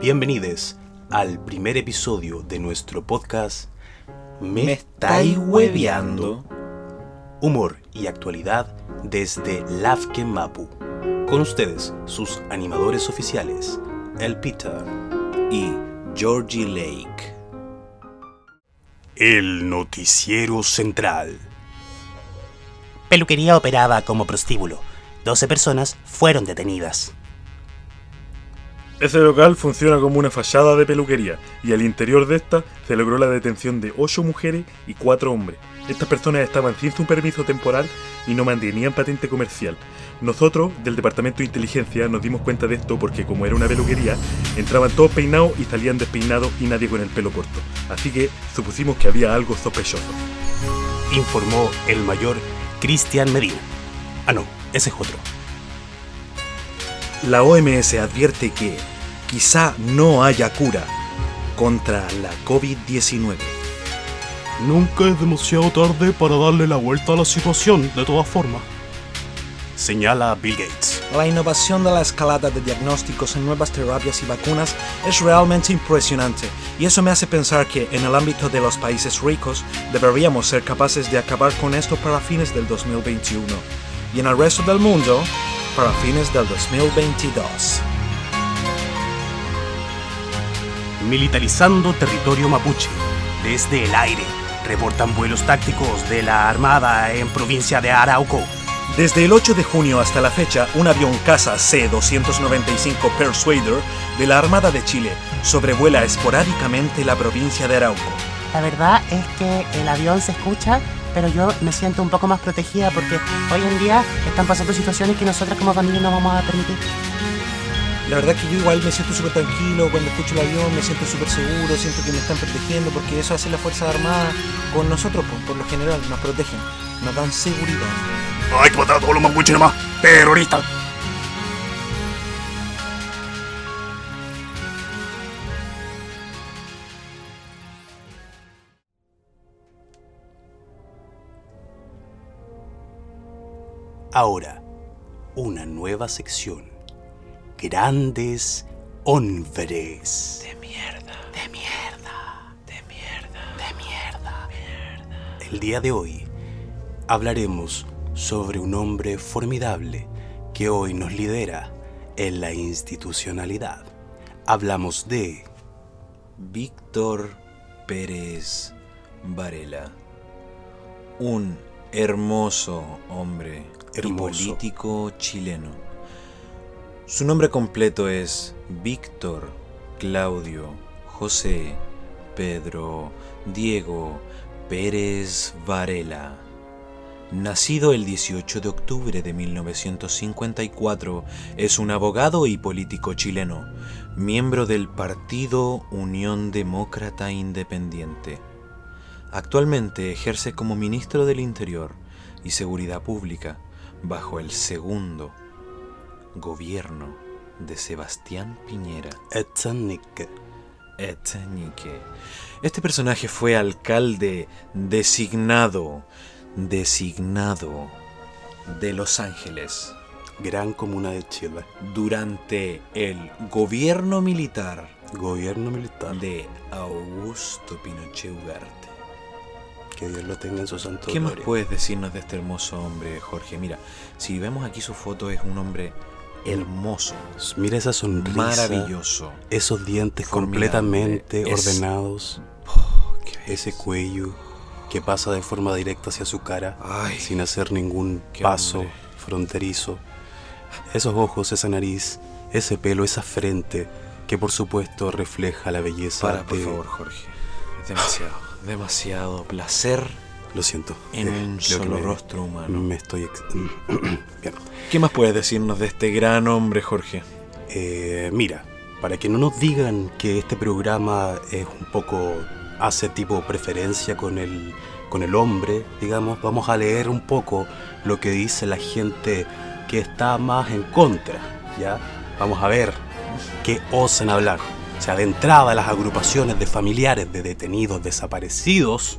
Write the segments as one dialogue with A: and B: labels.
A: Bienvenidos al primer episodio de nuestro podcast
B: Me estáis hueveando.
A: Humor y actualidad desde Lafken Mapu. Con ustedes, sus animadores oficiales, El Peter.
B: y Georgie Lake.
A: El Noticiero Central.
C: Peluquería operaba como prostíbulo. 12 personas fueron detenidas.
D: Ese local funciona como una fachada de peluquería y al interior de esta se logró la detención de 8 mujeres y 4 hombres. Estas personas estaban sin su permiso temporal y no mantenían patente comercial. Nosotros, del Departamento de Inteligencia, nos dimos cuenta de esto porque como era una peluquería, entraban todos peinados y salían despeinados y nadie con el pelo corto. Así que supusimos que había algo sospechoso.
A: Informó el mayor Cristian Medina. Ah, no, ese es otro.
B: La OMS advierte que quizá no haya cura contra la COVID-19.
A: Nunca es demasiado tarde para darle la vuelta a la situación, de todas formas. Señala Bill Gates.
E: La innovación de la escalada de diagnósticos en nuevas terapias y vacunas es realmente impresionante y eso me hace pensar que en el ámbito de los países ricos deberíamos ser capaces de acabar con esto para fines del 2021 y en el resto del mundo para fines del 2022.
A: Militarizando territorio mapuche. Desde el aire, reportan vuelos tácticos de la Armada en provincia de Arauco.
E: Desde el 8 de junio hasta la fecha, un avión caza C-295 Persuader de la Armada de Chile sobrevuela esporádicamente la provincia de Arauco.
C: La verdad es que el avión se escucha, pero yo me siento un poco más protegida porque hoy en día están pasando situaciones que nosotras como familia no vamos a permitir.
E: La verdad que yo igual me siento súper tranquilo cuando escucho el avión, me siento súper seguro, siento que me están protegiendo porque eso hace la Fuerza Armada con nosotros, pues, por lo general, nos protegen, nos dan seguridad.
A: ¡Hay que matar a todos los mapuches nomás! ¡Terroristas! Ahora, una nueva sección. Grandes hombres. De mierda. De mierda. De mierda. De mierda. El día de hoy hablaremos sobre un hombre formidable que hoy nos lidera en la institucionalidad. Hablamos de
B: Víctor Pérez Varela. Un hermoso hombre
A: Hermoso.
B: y político chileno. Su nombre completo es Víctor Claudio José Pedro Diego Pérez Varela. Nacido el 18 de octubre de 1954, es un abogado y político chileno, miembro del Partido Unión Demócrata Independiente. Actualmente ejerce como ministro del Interior y Seguridad Pública bajo el segundo gobierno de Sebastián Piñera.
A: Etzanik.
B: Echenique. Este personaje fue alcalde designado, designado de Los Ángeles
A: Gran Comuna de Chile.
B: durante el gobierno militar
A: Gobierno militar.
B: de Augusto Pinochet Ugarte.
A: Que Dios lo tenga en su santo
B: ¿Qué más
A: gloria.
B: puedes decirnos de este hermoso hombre, Jorge? Mira, si vemos aquí su foto, es un hombre hermoso,
A: Mira esa sonrisa.
B: maravilloso.
A: Esos dientes
B: Formidable.
A: completamente
B: Es-
A: ordenados.
B: Qué
A: Ese cuello que pasa de forma directa hacia su cara
B: Ay,
A: sin hacer ningún paso
B: hombre.
A: fronterizo. Esos ojos, esa nariz, ese pelo, esa frente que por supuesto refleja la belleza
B: Para, por
A: de-
B: favor, Jorge. Es demasiado, demasiado placer
A: Lo siento.
B: en
A: eh,
B: un solo
A: me-
B: rostro humano.
A: Me estoy... ex- Bien.
B: ¿Qué más puedes decirnos de este gran hombre, Jorge?
A: Eh, mira, para que no nos digan que este programa es un poco hace tipo preferencia con el con el hombre, digamos, vamos a leer un poco lo que dice la gente que está más en contra, ¿ya? Vamos a ver qué osan hablar. O sea, de entrada las agrupaciones de familiares de detenidos desaparecidos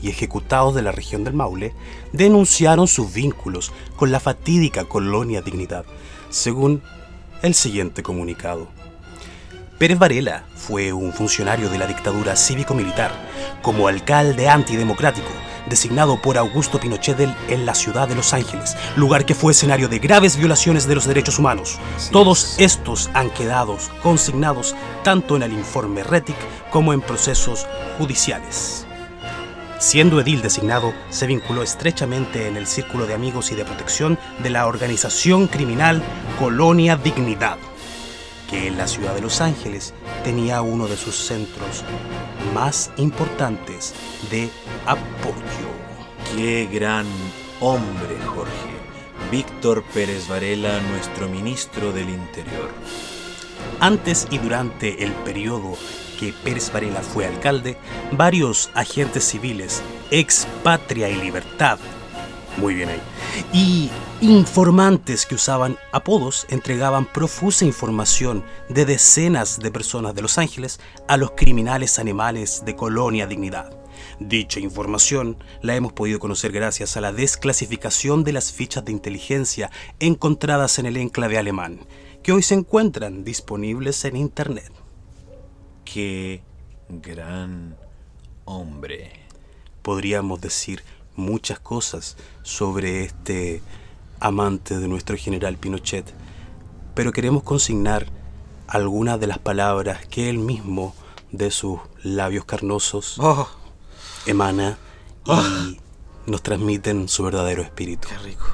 A: y ejecutados de la región del Maule denunciaron sus vínculos con la fatídica colonia Dignidad, según el siguiente comunicado. Pérez Varela fue un funcionario de la dictadura cívico-militar, como alcalde antidemocrático, designado por Augusto Pinochet en la ciudad de Los Ángeles, lugar que fue escenario de graves violaciones de los derechos humanos. Todos estos han quedado consignados tanto en el informe RETIC como en procesos judiciales. Siendo edil designado, se vinculó estrechamente en el círculo de amigos y de protección de la organización criminal Colonia Dignidad, que en la ciudad de Los Ángeles tenía uno de sus centros más importantes de apoyo.
B: Qué gran hombre, Jorge. Víctor Pérez Varela, nuestro ministro del Interior.
A: Antes y durante el periodo que Pérez Varela fue alcalde, varios agentes civiles, ex Patria y Libertad, muy bien ahí, y informantes que usaban apodos entregaban profusa información de decenas de personas de Los Ángeles a los criminales animales de Colonia Dignidad. Dicha información la hemos podido conocer gracias a la desclasificación de las fichas de inteligencia encontradas en el enclave alemán, que hoy se encuentran disponibles en Internet.
B: Qué gran hombre.
A: Podríamos decir muchas cosas sobre este amante de nuestro general Pinochet, pero queremos consignar algunas de las palabras que él mismo, de sus labios carnosos,
B: Oh,
A: emana y
B: Oh.
A: nos transmiten su verdadero espíritu.
B: qué rico.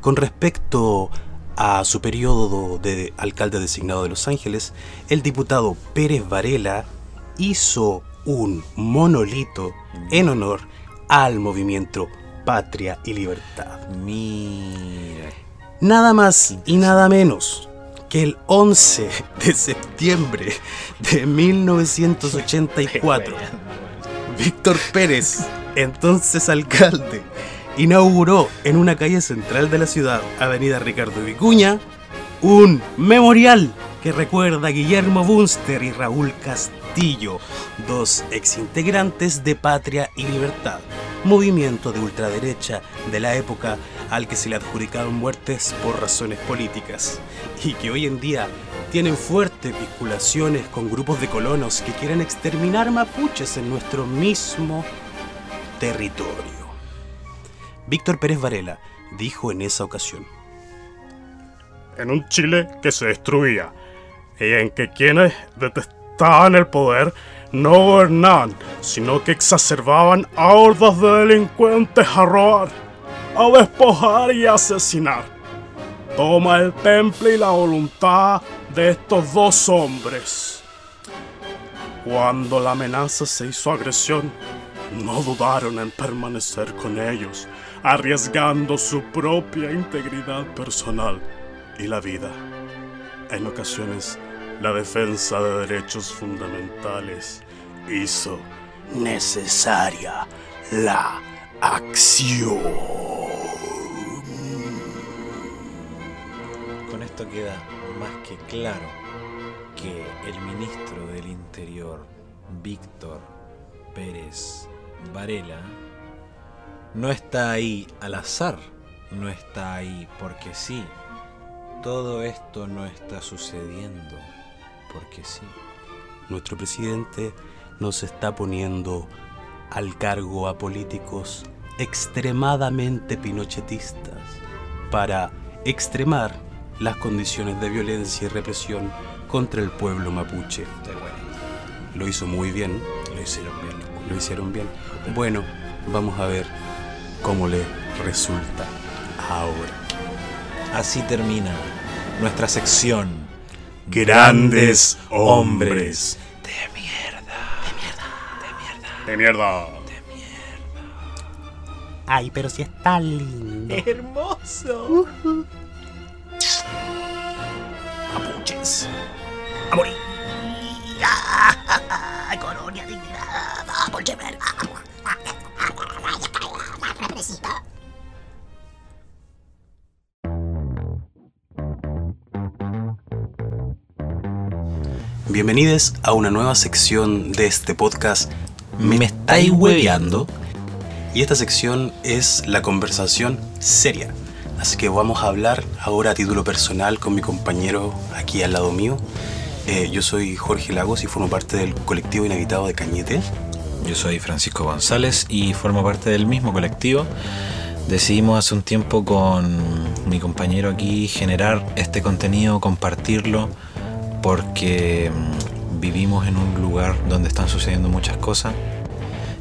A: Con respecto a su periodo de alcalde designado de Los Ángeles, el diputado Pérez Varela hizo un monolito en honor al movimiento Patria y Libertad.
B: Mira.
A: Nada más y nada menos que el 11 de septiembre de 1984. Víctor Pérez, entonces alcalde, inauguró en una calle central de la ciudad, Avenida Ricardo Vicuña, un memorial que recuerda a Guillermo Bunster y Raúl Castillo, dos exintegrantes de Patria y Libertad, movimiento de ultraderecha de la época al que se le adjudicaron muertes por razones políticas y que hoy en día tienen fuertes vinculaciones con grupos de colonos que quieren exterminar mapuches en nuestro mismo territorio. Víctor Pérez Varela dijo en esa ocasión,
F: en un Chile que se destruía y en que quienes detestaban el poder no gobernaban, sino que exacerbaban a hordas de delincuentes a robar, a despojar y a asesinar. Toma el temple y la voluntad de estos dos hombres. Cuando la amenaza se hizo agresión, no dudaron en permanecer con ellos, arriesgando su propia integridad personal y la vida. En ocasiones, la defensa de derechos fundamentales hizo necesaria la acción.
B: Con esto queda más que claro que el ministro del Interior, Víctor Pérez Varela, no está ahí al azar, no está ahí porque sí. Todo esto no está sucediendo porque sí.
A: nuestro presidente nos está poniendo al cargo a políticos extremadamente pinochetistas para extremar las condiciones de violencia y represión contra el pueblo mapuche. Lo hizo muy bien,
B: Lo hicieron bien.
A: lo hicieron bien. Bueno, vamos a ver cómo le resulta ahora.
B: Así termina nuestra sección.
F: Grandes hombres.
B: De mierda.
F: De mierda.
C: Ay, pero si es tan lindo.
B: Hermoso.
A: Mapuches.
C: Ay, colonia dignidad. Mapuche verga.
A: Bienvenidos a una nueva sección de este podcast Me estáis hueveando. Y esta sección es la conversación seria. Así que vamos a hablar ahora a título personal con mi compañero aquí al lado mío. Eh, yo soy Jorge Lagos y formo parte del colectivo Inhabitado de Cañete.
B: Yo soy Francisco González y formo parte del mismo colectivo. Decidimos hace un tiempo con mi compañero aquí generar este contenido, compartirlo, porque mm, vivimos en un lugar donde están sucediendo muchas cosas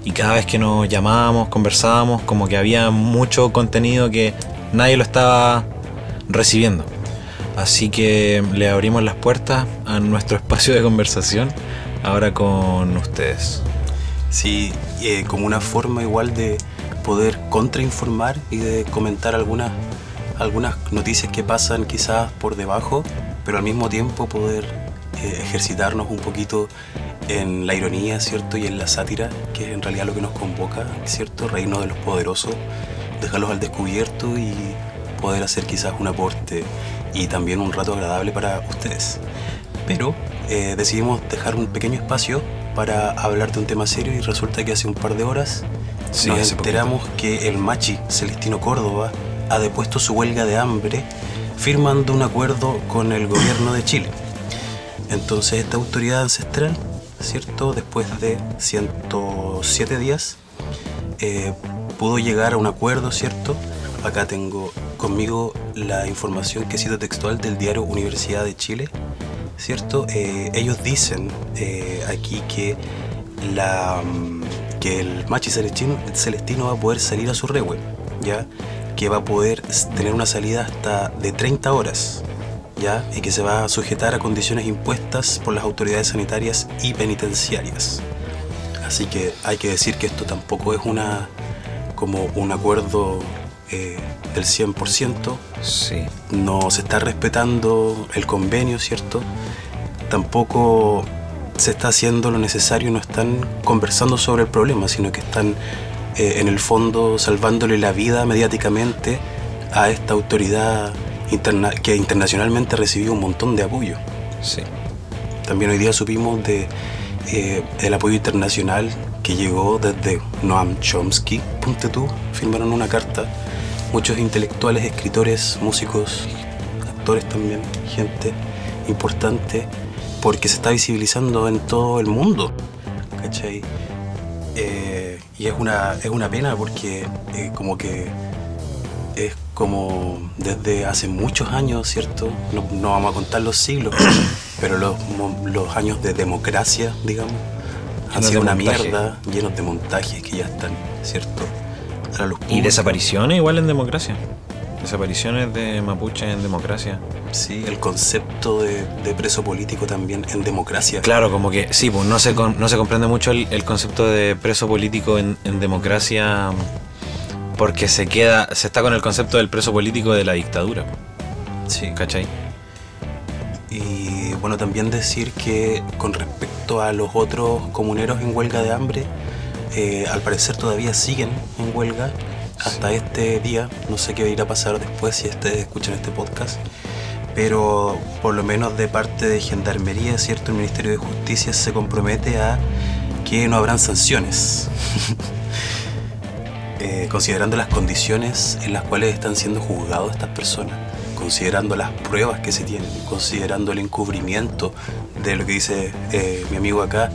B: y cada vez que nos llamábamos, conversábamos, como que había mucho contenido que nadie lo estaba recibiendo. Así que le abrimos las puertas a nuestro espacio de conversación ahora con ustedes.
A: Sí, eh, como una forma igual de poder contrainformar y de comentar algunas, algunas noticias que pasan quizás por debajo, pero al mismo tiempo poder eh, ejercitarnos un poquito en la ironía, ¿cierto? Y en la sátira, que es en realidad lo que nos convoca, ¿cierto? Reino de los poderosos, dejarlos al descubierto y poder hacer quizás un aporte y también un rato agradable para ustedes. Pero eh, decidimos dejar un pequeño espacio para hablar de un tema serio y resulta que hace un par de horas
B: Sí,
A: nos enteramos que el Machi Celestino Córdoba ha depuesto su huelga de hambre firmando un acuerdo con el gobierno de Chile. Entonces esta autoridad ancestral, ¿cierto? Después de 107 días, eh, pudo llegar a un acuerdo, ¿cierto? Acá tengo conmigo la información que cito textual del diario Universidad de Chile, ¿cierto? Eh, ellos dicen eh, aquí que, la, mm, el Machi Celestino, va a poder salir a su rehue, ¿ya? Que va a poder tener una salida hasta de 30 horas, ¿ya? Y que se va a sujetar a condiciones impuestas por las autoridades sanitarias y penitenciarias. Así que hay que decir que esto tampoco es una como un acuerdo eh, del 100%,
B: Sí.
A: no se está respetando el convenio, ¿cierto? Tampoco se está haciendo lo necesario, no están conversando sobre el problema, sino que están eh, en el fondo salvándole la vida mediáticamente a esta autoridad interna- que internacionalmente recibió un montón de apoyo.
B: Sí.
A: También hoy día supimos de eh, el apoyo internacional que llegó desde Noam Chomsky, ponte tú, firmaron una carta. Muchos intelectuales, escritores, músicos, actores también, gente importante, porque se está visibilizando en todo el mundo. ¿Cachai? Eh, y es una, es una pena porque eh, como que es como desde hace muchos años, ¿cierto? No, no vamos a contar los siglos, pero los, los años de democracia, digamos, han sido una
B: montaje.
A: mierda, llenos de montajes que ya están, ¿cierto? A
B: Y desapariciones igual en democracia. Desapariciones de mapuche en democracia.
A: Sí, el concepto de, de preso político también en democracia.
B: Claro, como que sí, pues no se, con- no se comprende mucho el, el concepto de preso político en, en democracia porque se queda, se está con el concepto del preso político de la dictadura,
A: Sí.
B: ¿cachai?
A: Y bueno, también decir que con respecto a los otros comuneros en huelga de hambre, eh, al parecer todavía siguen en huelga hasta este día. No sé qué irá a pasar después si ustedes escuchan este podcast. Pero por lo menos de parte de Gendarmería, ¿cierto? El Ministerio de Justicia se compromete a que no habrán sanciones. Eh, considerando las condiciones en las cuales están siendo juzgados estas personas, considerando las pruebas que se tienen, considerando el encubrimiento de lo que dice eh, mi amigo acá,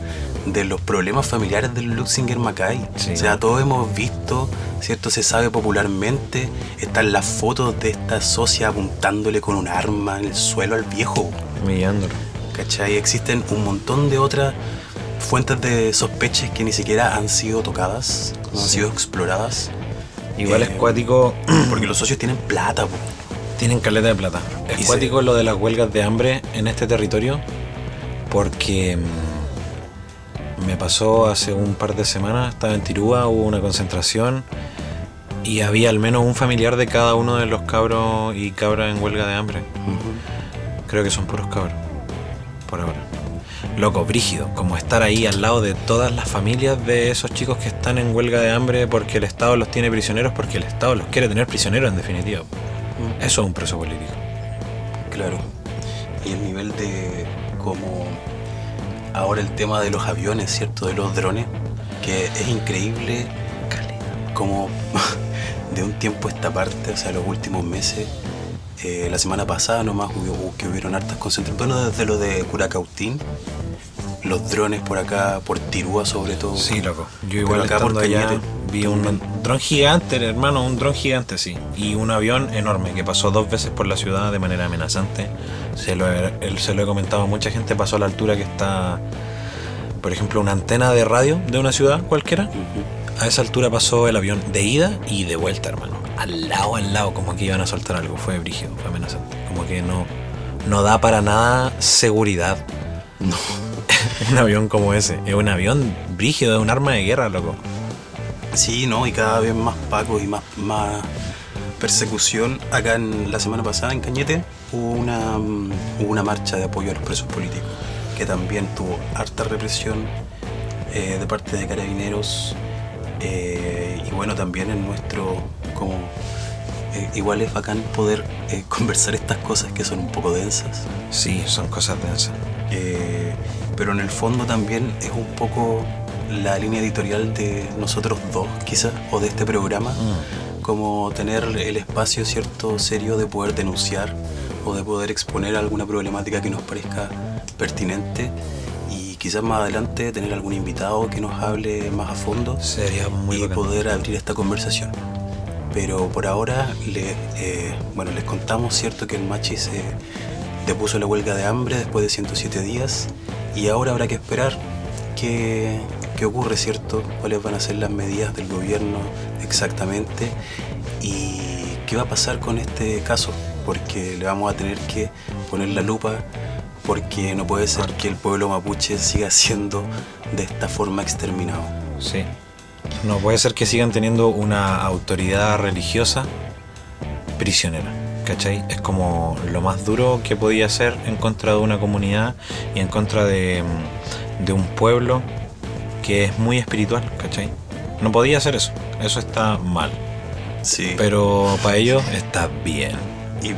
A: de los problemas familiares del Luxinger Mackay.
B: Sí.
A: O sea, todos hemos visto, ¿cierto? Se sabe popularmente, están las fotos de esta socia apuntándole con un arma en el suelo al viejo.
B: Humillándolo.
A: ¿Cachai? Existen un montón de otras fuentes de sospechas que ni siquiera han sido tocadas, no han sido exploradas.
B: Igual
A: Eh,
B: es cuático,
A: Porque los socios tienen plata, po.
B: tienen caleta de plata.
A: Y
B: Es
A: se-
B: cuático lo de las huelgas de hambre en este territorio porque mm, me pasó hace un par de semanas, estaba en Tirúa, hubo una concentración y había al menos un familiar de cada uno de los cabros y cabras en huelga de hambre. Creo que son puros cabros, por ahora. Loco, brígido, como estar ahí al lado de todas las familias de esos chicos que están en huelga de hambre porque el Estado los tiene prisioneros, porque el Estado los quiere tener prisioneros en definitiva. Eso es un preso político.
A: Claro. Y el nivel de como ahora el tema de los aviones, ¿cierto? De los drones, que es increíble como de un tiempo a esta parte, o sea, los últimos meses, Eh, la semana pasada nomás hubo, que hubieron hartas concentraciones. Bueno, desde lo de Curacautín, los drones por acá, por Tirúa sobre todo.
B: Sí, loco. Yo igual
A: acá por
B: allá vi un dron gigante, hermano, un dron gigante, sí. Y un avión enorme que pasó dos veces por la ciudad de manera amenazante. Se lo he, se lo he comentado a mucha gente, pasó a la altura que está, por ejemplo, una antena de radio de una ciudad cualquiera.
A: Ujú.
B: A esa altura pasó el avión de ida y de vuelta, hermano. Al lado, al lado, como que iban a soltar algo. Fue brígido, fue amenazante. Como que no, no da para nada seguridad.
A: No.
B: un avión como ese. Es un avión brígido, es un arma de guerra, loco.
A: Sí, no, y cada vez más pacos y más, más persecución. Acá en la semana pasada en Cañete hubo una, hubo una marcha de apoyo a los presos políticos, que también tuvo harta represión eh, de parte de carabineros. Eh, y bueno, también en nuestro, como eh, igual es bacán poder eh, conversar estas cosas que son un poco densas.
B: Sí, son cosas densas.
A: Eh, pero en el fondo también es un poco la línea editorial de nosotros dos, quizás, o de este programa, como tener el espacio cierto serio de poder denunciar o de poder exponer alguna problemática que nos parezca pertinente quizás más adelante tener algún invitado que nos hable más a fondo
B: Sería muy
A: y
B: bacán.
A: poder abrir esta conversación. Pero por ahora le, eh, bueno, les contamos cierto que el Machi se depuso la huelga de hambre después de 107 días y ahora habrá que esperar qué, qué ocurre, cierto, cuáles van a ser las medidas del gobierno exactamente y qué va a pasar con este caso, porque le vamos a tener que poner la lupa porque no puede ser que el pueblo mapuche siga siendo de esta forma exterminado.
B: Sí. No puede ser que sigan teniendo una autoridad religiosa prisionera. ¿Cachai? Es como lo más duro que podía ser en contra de una comunidad y en contra de, mm, de un pueblo que es muy espiritual, ¿cachai? No podía hacer eso. Eso está mal.
A: Sí.
B: Pero para ellos está bien.
A: Y,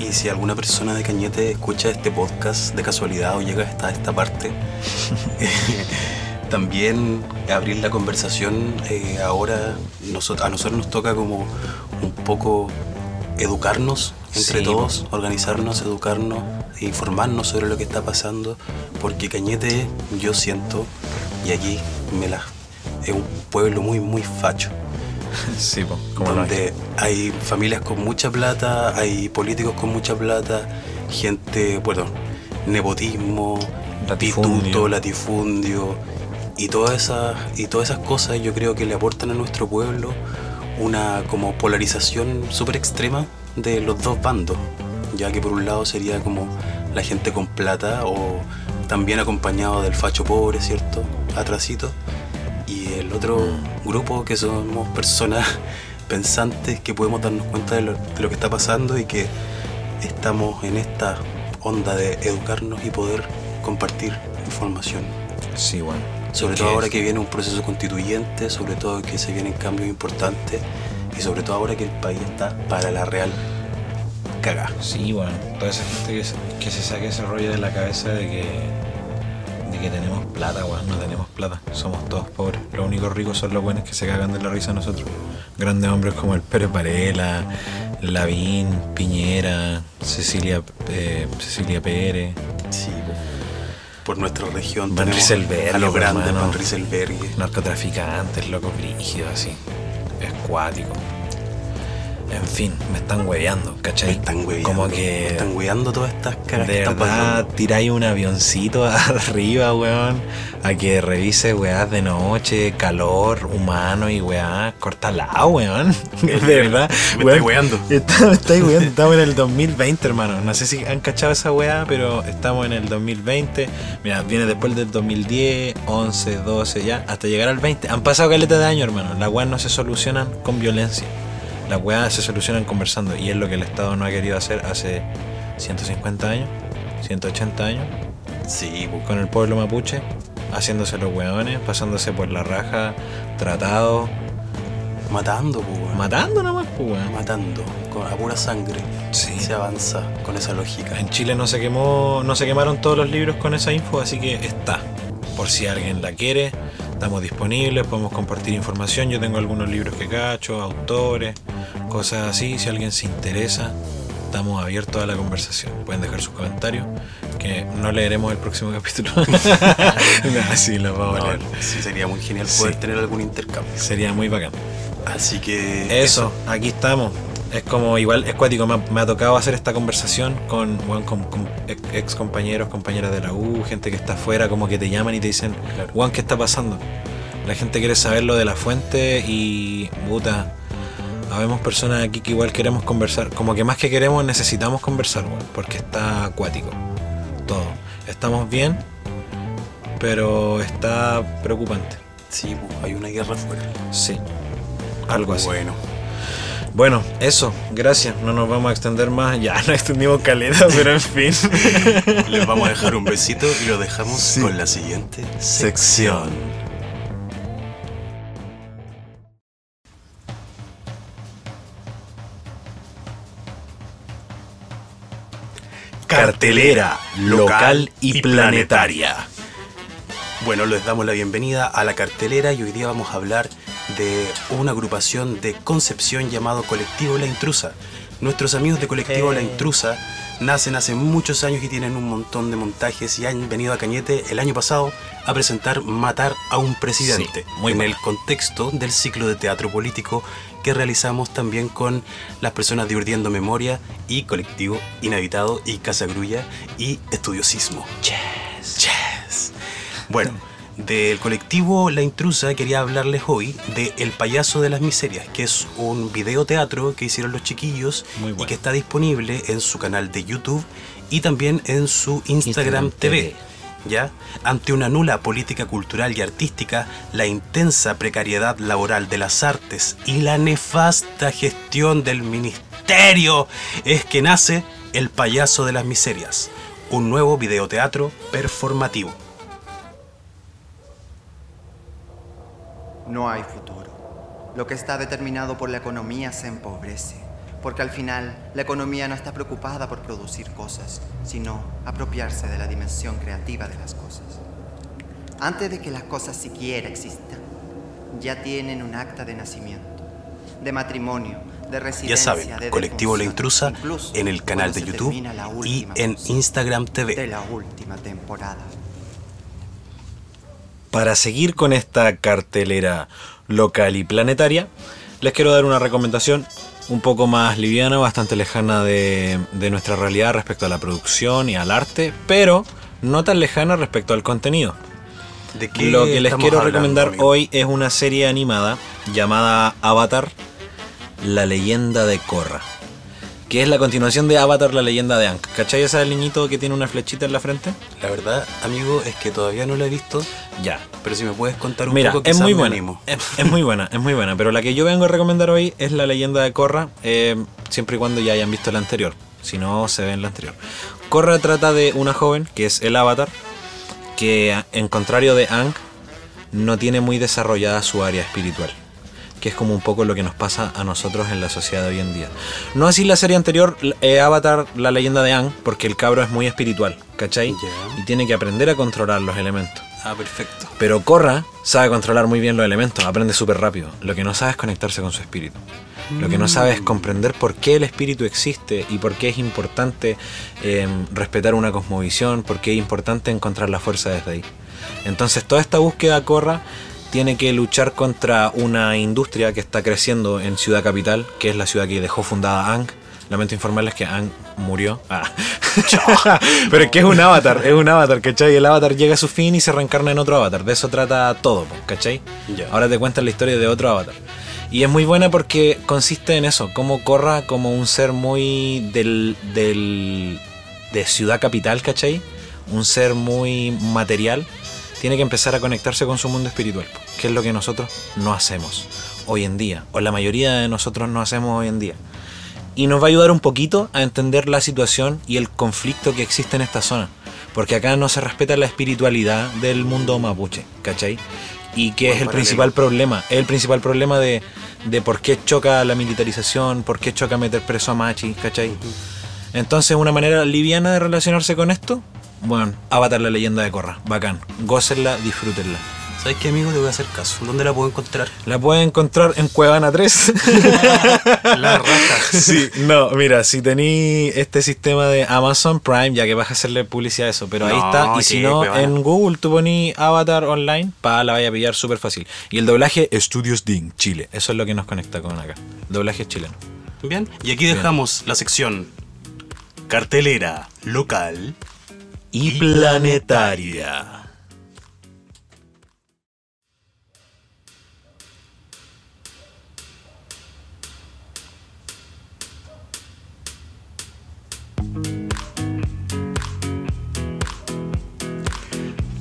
A: y si alguna persona de Cañete escucha este podcast de casualidad o llega hasta esta parte, también abrir la conversación eh, ahora nosot- a nosotros nos toca como un poco educarnos entre
B: Sí,
A: todos, organizarnos, educarnos, informarnos sobre lo que está pasando, porque Cañete yo siento, y aquí me la, es un pueblo muy, muy facho
B: Sí, po, como no hay.
A: donde hay familias con mucha plata, hay políticos con mucha plata, gente, bueno, nepotismo,
B: Latifundio.
A: pituto, latifundio y todas esas y todas esas cosas yo creo que le aportan a nuestro pueblo una como polarización súper extrema de los dos bandos, ya que por un lado sería como la gente con plata o también acompañado del facho pobre, ¿cierto? Atrasito. Y el otro grupo que somos personas pensantes que podemos darnos cuenta de lo, de lo que está pasando y que estamos en esta onda de educarnos y poder compartir información.
B: Sí, bueno.
A: Sobre todo ahora que viene un proceso constituyente, sobre todo que se vienen cambios importantes y sobre todo ahora que el país está para la real caga.
B: Sí, bueno, toda esa gente que se saque ese rollo de la cabeza de que, de que tenemos plata, weón, no tenemos plata, somos todos pobres. Los únicos ricos son los buenos que se cagan de la risa a nosotros. Grandes hombres como el Pérez Varela, Lavín, Piñera, Cecilia, eh, Cecilia Pérez.
A: Sí, por nuestra región
B: Van Rieselberg,
A: a los
B: pues,
A: grandes
B: hermano.
A: Van Rieselberg.
B: narcotraficantes, locos brígidos, así. Escuático. En fin, me están hueveando, ¿cachai?
A: Me están hueveando.
B: Como
A: me
B: que.
A: están hueveando todas estas caras que
B: De
A: están
B: verdad, tiráis un avioncito arriba, weón, a que revise weás de noche, calor humano y weá, cortala, weón. De verdad,
A: Me estáis hueando.
B: Está- Me estáis weando, estamos en el 2020, hermano. No sé si han cachado esa weá, pero estamos en el 2020. Mira, viene después del 2010, 11, 12, ya, hasta llegar al 20. Han pasado caleta de años, hermano. Las weas no se solucionan con violencia. Las weas se solucionan conversando. Y es lo que el Estado no ha querido hacer hace 150 años, 180 años,
A: Sí,
B: con el pueblo mapuche, haciéndose los weones, pasándose por la raja, tratados,
A: matando, weón.
B: matando nomás, pues
A: matando, con, a pura sangre.
B: Sí.
A: Se avanza con esa lógica.
B: En Chile no se quemó, no se quemaron todos los libros con esa info, así que está. Por si alguien la quiere, estamos disponibles, podemos compartir información. Yo tengo algunos libros que cacho, autores, cosas así. Si alguien se interesa, estamos abiertos a la conversación. Pueden dejar sus comentarios, que no leeremos el próximo capítulo. Así lo vamos a
A: No,
B: leer.
A: sí, sería muy genial poder
B: Sí.
A: tener algún intercambio.
B: Sería muy bacán.
A: Así que.
B: Eso, aquí estamos. Es como igual, es cuático, me ha, me ha tocado hacer esta conversación con, weón, con, con ex, compañeros, compañeras de la U, gente que está afuera, como que te llaman y te dicen. Juan, ¿qué está pasando? La gente quiere saber lo de la fuente y, puta, habemos personas aquí que igual queremos conversar, como que más que queremos necesitamos conversar, weón, porque está acuático, todo. Estamos bien, pero está preocupante,
A: Sí, pues, hay una guerra afuera.
B: sí. Algo así.
A: Bueno,
B: Bueno, eso, gracias. No nos vamos a extender más. Ya no extendimos caleta, pero en fin.
A: les vamos a dejar un besito y lo dejamos con la siguiente sección. Cartelera local y planetaria. Bueno, les damos la bienvenida a la cartelera y hoy día vamos a hablar de una agrupación de Concepción llamado Colectivo La Intrusa. Nuestros amigos de Colectivo La Intrusa nacen hace muchos años y tienen un montón de montajes y han venido a Cañete el año pasado a presentar Matar a un presidente
B: Sí, muy
A: en el contexto del ciclo de teatro político que realizamos también con las personas de Urdiendo Memoria y Colectivo Inhabitado y Casa Grulla y Estudiosismo. Yes. Yes. Bueno, del colectivo La Intrusa quería hablarles hoy de El Payaso de las Miserias, que es un videoteatro que hicieron los chiquillos y que está disponible en su canal de YouTube y también en su Instagram,
B: Instagram
A: TV.
B: TV.
A: ¿Ya? Ante una nula política cultural y artística, la intensa precariedad laboral de las artes y la nefasta gestión del ministerio es que nace El Payaso de las Miserias, un nuevo videoteatro performativo.
G: No hay futuro. Lo que está determinado por la economía se empobrece, porque al final la economía no está preocupada por producir cosas, sino apropiarse de la dimensión creativa de las cosas. Antes de que las cosas siquiera existan, ya tienen un acta de nacimiento, de matrimonio, de residencia,
A: Ya saben,
G: de
A: Colectivo La Intrusa en el canal de YouTube y en Instagram
G: de
A: TV.
G: la última temporada.
B: Para seguir con esta cartelera local y planetaria, les quiero dar una recomendación un poco más liviana, bastante lejana de, de nuestra realidad respecto a la producción y al arte, pero no tan lejana respecto al contenido.
A: ¿De qué
B: Lo que les quiero
A: hablando,
B: recomendar
A: amigo?
B: hoy es una serie animada llamada Avatar, la leyenda de Korra. Que es la continuación de Avatar, la leyenda de Aang. ¿Cachai ese niñito que tiene una flechita en la frente?
A: La verdad, amigo, es que todavía no lo he visto,
B: Ya.
A: pero si me puedes contar un
B: Mira,
A: poco,
B: es muy
A: me
B: buena.
A: animo.
B: Es, es muy buena, es muy buena. Pero la que yo vengo a recomendar hoy es la leyenda de Korra, eh, siempre y cuando ya hayan visto la anterior. Si no, se ve en la anterior. Korra trata de una joven, que es el avatar, que en contrario de Aang, no tiene muy desarrollada su área espiritual. Que es como un poco lo que nos pasa a nosotros en la sociedad de hoy en día. No así la serie anterior, eh, Avatar, la leyenda de Aang, porque el cabro es muy espiritual, ¿cachai? Y tiene que aprender a controlar los elementos.
A: Ah, perfecto.
B: Pero Korra sabe controlar muy bien los elementos, aprende súper rápido. Lo que no sabe es conectarse con su espíritu. Lo que no sabe es comprender por qué el espíritu existe y por qué es importante eh, respetar una cosmovisión, por qué es importante encontrar la fuerza desde ahí. Entonces toda esta búsqueda Korra tiene que luchar contra una industria que está creciendo en Ciudad Capital, que es la ciudad que dejó fundada Aang. Lamento informarles que Aang murió. Ah. Pero es que es un avatar, es un avatar, ¿cachai? El avatar llega a su fin y se reencarna en otro avatar. De eso trata todo, ¿cachai?
A: Ya.
B: Ahora te cuentan la historia de otro avatar. Y es muy buena porque consiste en eso, como Corra como un ser muy del, del de ciudad capital, ¿cachai? Un ser muy material, tiene que empezar a conectarse con su mundo espiritual, que es lo que nosotros no hacemos hoy en día, o la mayoría de nosotros no hacemos hoy en día. Y nos va a ayudar un poquito a entender la situación y el conflicto que existe en esta zona. Porque acá no se respeta la espiritualidad del mundo mapuche, ¿cachai? Y que es el principal problema. Es el principal problema de, de por qué choca la militarización, por qué choca meter preso a Machi, ¿cachai? Entonces, una manera liviana de relacionarse con esto, bueno, Avatar la leyenda de Korra, bacán. Gócenla, disfrútenla.
A: ¿Sabes qué, amigo? Te voy a hacer caso. ¿Dónde la puedo encontrar?
H: La puedes encontrar en Cuevana 3.
A: La raja.
H: Sí, no, mira, si tení este sistema de Amazon Prime, ya que vas a hacerle publicidad a eso, pero ahí está. Y si no, en Google tú poní Avatar Online, pa, la vaya a pillar súper fácil. Y el doblaje Estudios DIN, Chile. Eso es lo que nos conecta con acá. Doblaje chileno.
A: Bien, y aquí dejamos la sección cartelera local
H: Y planetaria.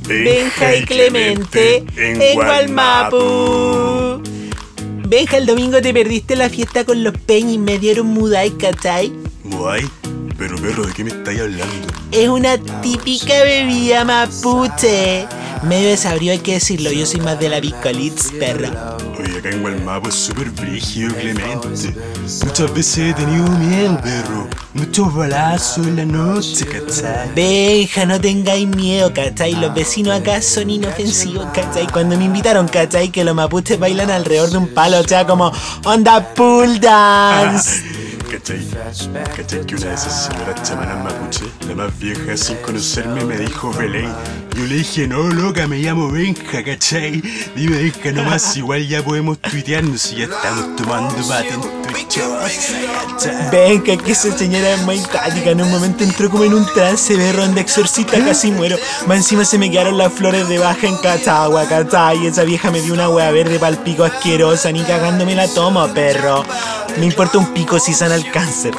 B: Benja y Clemente en Gualmapu. Benja, el domingo te perdiste la fiesta con los Peñ y me dieron mudai, ¿cachai?
A: Muay, pero perro, ¿de qué me estáis hablando?
B: Es una típica bebida mapuche. Medio desabrió, hay que decirlo. Yo soy más de la Bicalitz, perro.
A: Oye, acá en Gualmapo es súper brígido, Clemente. Muchas veces he tenido miedo, perro. Muchos balazos en la noche, ¿cachai?
B: Benja, no tengáis miedo, ¿cachai? Los vecinos acá son inofensivos, ¿cachai? Cuando me invitaron, ¿cachai? Que los mapuches bailan alrededor de un palo, o sea, como onda pool dance.
A: ¿Cachai? ¿Cachai que una de esas señoras chamanas mapuche, la más vieja sin conocerme, me dijo Belén? Yo le dije, no, loca, me llamo Benja, ¿cachai? Dime Benja nomás, igual ya podemos tuitearnos y ya estamos tomando mate en Twitch.
B: Benja, que esa señora es muy tática. En un momento entró como en un trance de ronda exorcista, casi muero. Más encima se me quedaron las flores de baja en Cachagua, ¿cachai? Y esa vieja me dio una hueá verde pa'l pico asquerosa, ni cagándome la tomo, perro. Me importa un pico si sana el cáncer.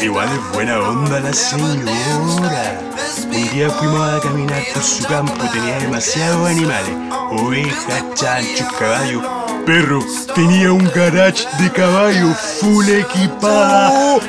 A: Igual es buena onda la señora. Un día fuimos a caminar por su campo, tenía demasiados animales. Ovejas, chanchos, caballos. Perro, tenía un garage de caballo full equipada.